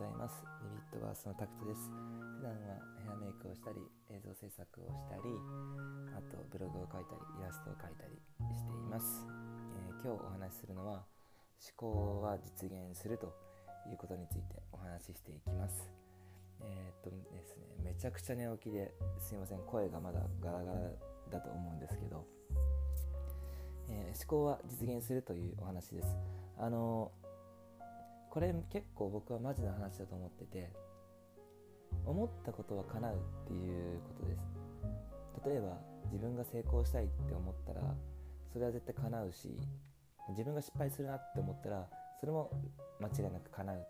ございます。リビットバースのタクトです。普段はヘアメイクをしたり映像制作をしたりあとブログを書いたりイラストを描いたりしています、えー、今日お話しするのは思考は実現するということについてお話ししていきます。えー、っとですねめちゃくちゃ寝起きですいません声がまだガラガラだと思うんですけど、えー、思考は実現するというお話です。あのこれ結構僕はマジな話だと思ってて思ったことは叶うっていうことです。例えば自分が成功したいって思ったらそれは絶対叶うし自分が失敗するなって思ったらそれも間違いなく叶う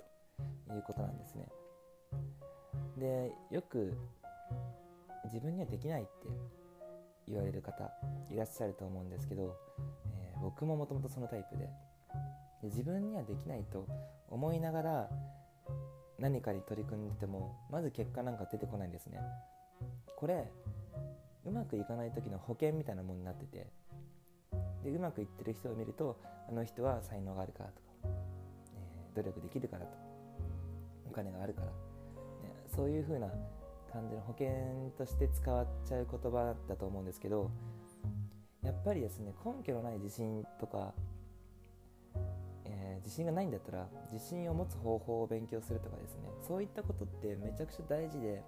ということなんですね。でよく自分にはできないって言われる方いらっしゃると思うんですけど、えー、僕ももともとそのタイプでで自分にはできないと思いながら何かに取り組んでてもまず結果なんか出てこないんですね。これうまくいかない時の保険みたいなものになっててでうまくいってる人を見るとあの人は才能があるからとか、えー、努力できるからとお金があるから、ね、そういう風な感じの保険として使わっちゃう言葉だと思うんですけどやっぱりですね根拠のない自信とか自信がないんだったら自信を持つ方法を勉強するとかですね。そういったことってめちゃくちゃ大事で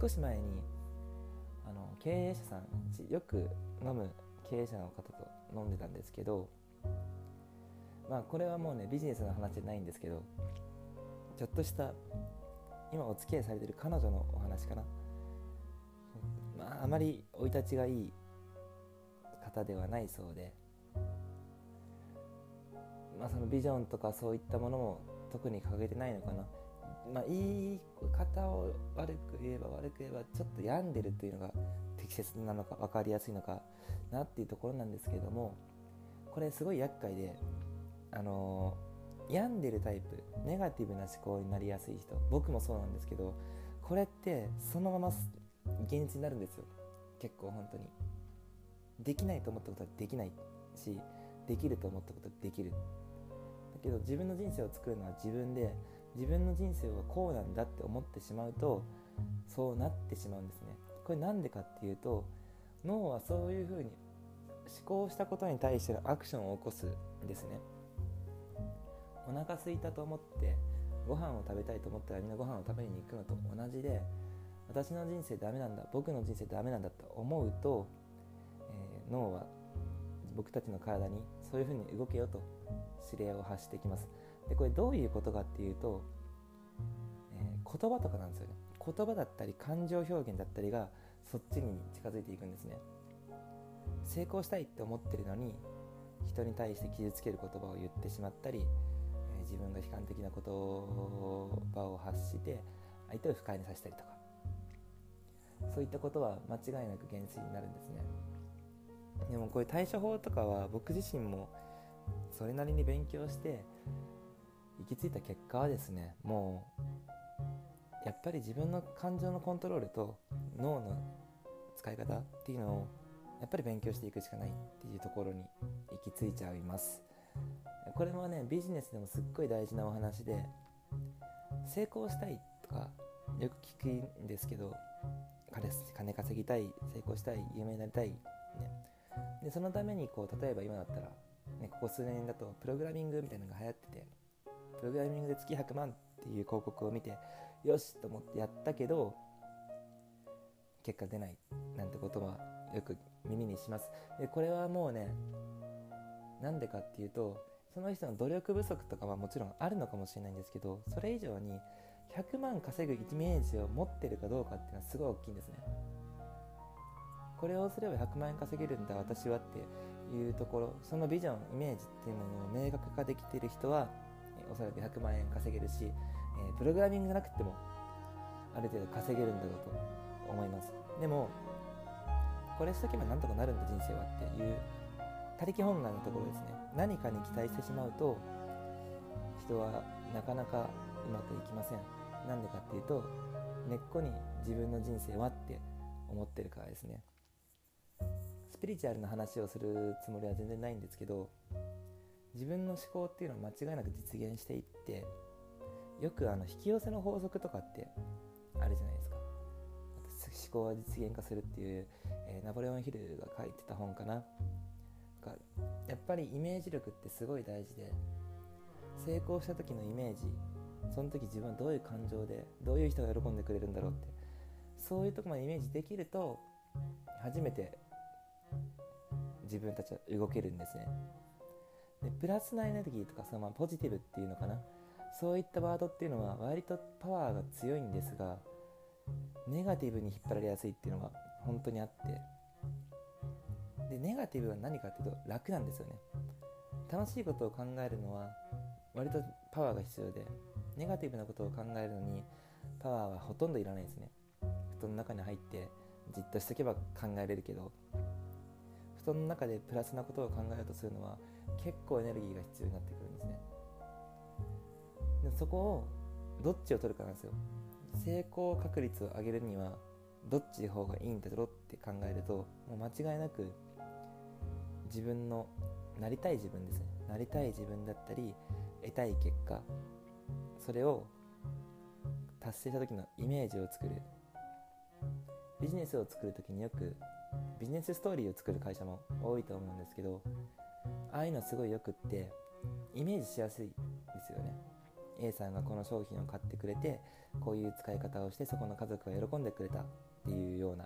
少し前にあの経営者さんよく飲む経営者の方と飲んでたんですけどまあこれはもうねビジネスの話じゃないんですけどちょっとした今お付き合いされてる彼女のお話かな。まああまり生い立ちがいい方ではないそうでまあ、そのビジョンとかそういったものも特に掲げてないのかな、まあ、言い方を悪く言えば悪く言えばちょっと病んでるというのが適切なのか分かりやすいのかなっていうところなんですけどもこれすごい厄介であのー、病んでるタイプネガティブな思考になりやすい人僕もそうなんですけどこれってそのまま現実になるんですよ。結構本当に。できないと思ったことはできないしできると思ったことはできる。けど自分の人生を作るのは自分で自分の人生はこうなんだって思ってしまうとそうなってしまうんですね。これなんでかっていうと脳はそういうふうに思考したことに対してのアクションを起こすんですね。お腹空いたと思ってご飯を食べたいと思ったらみんなご飯を食べに行くのと同じで私の人生ダメなんだ僕の人生ダメなんだと思うと、えー、脳は僕たちの体にそういうふうに動けよと指令を発してきます。でこれどういうことかっていうと、えー、言葉とかなんですよね。言葉だったり感情表現だったりがそっちに近づいていくんですね。成功したいって思ってるのに人に対して傷つける言葉を言ってしまったり、えー、自分が悲観的な言葉を発して相手を不快にさせたりとか。そういったことは間違いなく原水になるんですね。でもこういう対処法とかは僕自身もそれなりに勉強して行き着いた結果はですねもうやっぱり自分の感情のコントロールと脳の使い方っていうのをやっぱり勉強していくしかないっていうところに行き着いちゃいます。これもねビジネスでもすっごい大事なお話で成功したいとかよく聞くんですけど彼金稼ぎたい成功したい有名になりたい、でそのためにこう例えば今だったら、ね、ここ数年だとプログラミングみたいなのが流行っててプログラミングで月100万っていう広告を見てよしと思ってやったけど結果出ないなんてことはよく耳にします。でこれはもうねなんでかっていうとその人の努力不足とかはもちろんあるのかもしれないんですけどそれ以上に100万稼ぐイメージを持ってるかどうかっていうのはすごい大きいんですねこれをすれば100万円稼げるんだ私はっていうところそのビジョンイメージっていうものを明確化できている人はおそらく100万円稼げるし、えー、プログラミングじゃなくてもある程度稼げるんだろうと思います。でもこれしとけばなんとかなるんだ人生はっていう他力本願のところですね。何かに期待してしまうと人はなかなかうまくいきません。なんでかっていうと根っこに自分の人生はって思ってるからですね。スピリチュアルな話をするつもりは全然ないんですけど自分の思考っていうのは間違いなく実現していってよくあの引き寄せの法則とかってあるじゃないですか。思考は実現化するっていう、えー、ナポレオン・ヒルが書いてた本かな。やっぱりイメージ力ってすごい大事で成功した時のイメージその時自分はどういう感情でどういう人が喜んでくれるんだろうってそういうとこまでイメージできると初めて自分たちは動けるんですね。でプラスなエネルギーとかそのまあポジティブっていうのかな。そういったワードっていうのは割とパワーが強いんですがネガティブに引っ張られやすいっていうのが本当にあって。でネガティブは何かっていうと楽なんですよね。楽しいことを考えるのは割とパワーが必要でネガティブなことを考えるのにパワーはほとんどいらないですね。布団の中に入ってじっとしとけば考えれるけど布団の中でプラスなことを考えようとするのは結構エネルギーが必要になってくるんですね。でそこをどっちを取るかなんですよ。成功確率を上げるにはどっちの方がいいんだろうって考えるともう間違いなく自分のなりたい自分ですね。なりたい自分だったり得たい結果それを達成した時のイメージを作る。ビジネスを作る時によくビジネスストーリーを作る会社も多いと思うんですけどああいうのすごいよくってイメージしやすいですよね。A さんがこの商品を買ってくれてこういう使い方をしてそこの家族が喜んでくれたっていうような。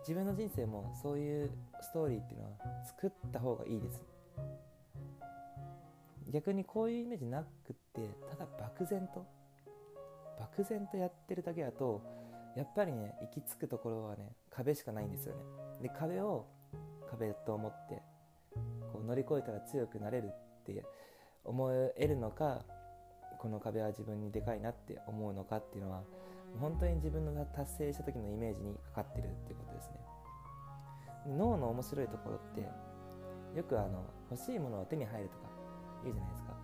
自分の人生もそういうストーリーっていうのは作った方がいいです。逆にこういうイメージなくってただ漠然と漠然とやってるだけだとやっぱりね行き着くところはね壁しかないんですよね。で壁を壁と思ってこう乗り越えたら強くなれるって思えるのかこの壁は自分にでかいなって思うのかっていうのは本当に自分の達成した時のイメージにかかってるっていうことですね。脳の面白いところってよくあの欲しいものは手に入るとか言うじゃないですか。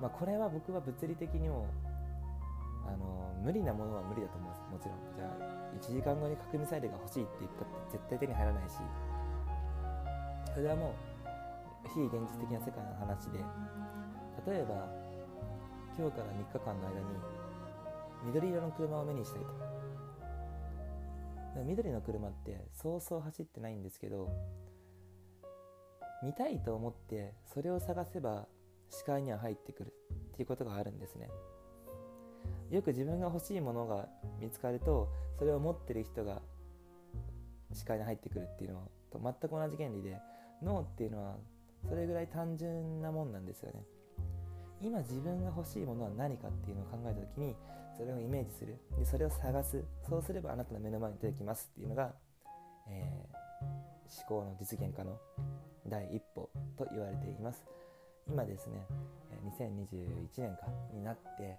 まあこれは僕は物理的にもあの無理なものは無理だと思います。もちろん。じゃあ1時間後に核ミサイルが欲しいって言ったって絶対手に入らないし。それはもう非現実的な世界の話で。例えば今日から3日間の間に緑色の車を目にしたいと。緑の車ってそうそう走ってないんですけど見たいと思ってそれを探せば視界には入ってくるっていうことがあるんですね。よく自分が欲しいものが見つかるとそれを持ってる人が視界に入ってくるっていうのと全く同じ原理で脳っていうのはそれぐらい単純なもんなんですよね。今自分が欲しいものは何かっていうのを考えた時にそれをイメージする。でそれを探す。そうすればあなたの目の前に出てきますっていうのが、えー、思考の実現化の第一歩と言われています。今ですね2021年かになって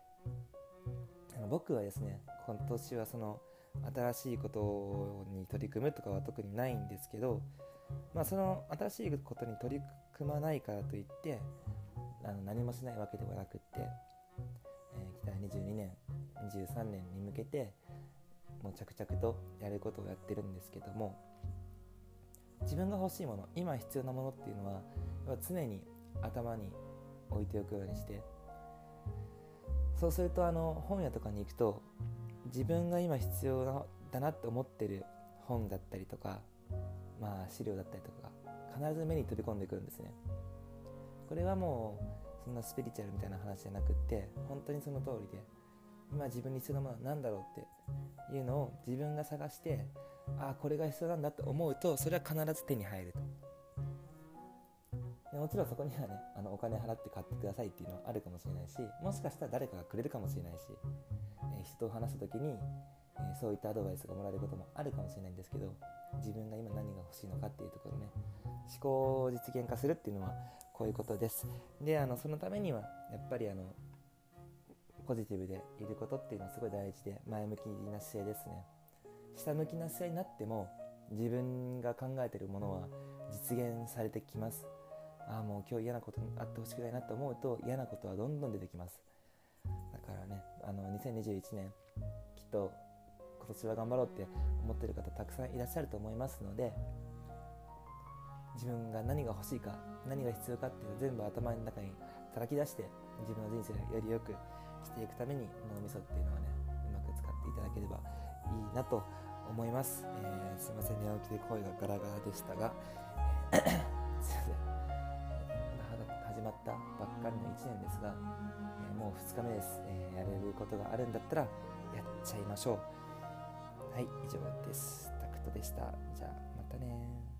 僕はですね今年はその新しいことに取り組むとかは特にないんですけど、まあ、その新しいことに取り組まないからといってあの何もしないわけではなくって、えー、来た22年23年に向けてもう着々とやることをやってるんですけども自分が欲しいもの今必要なものっていうのは常に頭に置いておくようにしてそうするとあの本屋とかに行くと自分が今必要だなって思ってる本だったりとかまあ資料だったりとか必ず目に飛び込んでくるんですね。これはもうそんなスピリチュアルみたいな話じゃなくって本当にその通りで今自分に必要なものは何だろうっていうのを自分が探してああこれが必要なんだって思うとそれは必ず手に入ると。でもちろんそこにはねあのお金払って買ってくださいっていうのはあるかもしれないしもしかしたら誰かがくれるかもしれないし、えー、人と話す時に、えー、そういったアドバイスがもらえることもあるかもしれないんですけど自分が今何が欲しいのかっていうところね思考を実現化するっていうのはこういうことです。であのそのためにはやっぱりあのポジティブでいることっていうのはすごい大事で前向きな姿勢ですね。下向きな姿勢になっても自分が考えてるものは実現されてきます。ああもう今日嫌なことあってほしくないなと思うと嫌なことはどんどん出てきます。だからねあの2021年きっと今年は頑張ろうって思ってる方たくさんいらっしゃると思いますので自分が何が欲しいか何が必要かっていうのを全部頭の中に叩き出して自分の人生をより良くしていくために脳みそっていうのはねうまく使っていただければいいなと思います、えー、すいません寝起きで声がガラガラでしたが、えー、すいません。まったばっかりの1年ですが、えー、もう2日目です、えー、やれることがあるんだったらやっちゃいましょう。はい以上です。タクトでした。じゃあまたね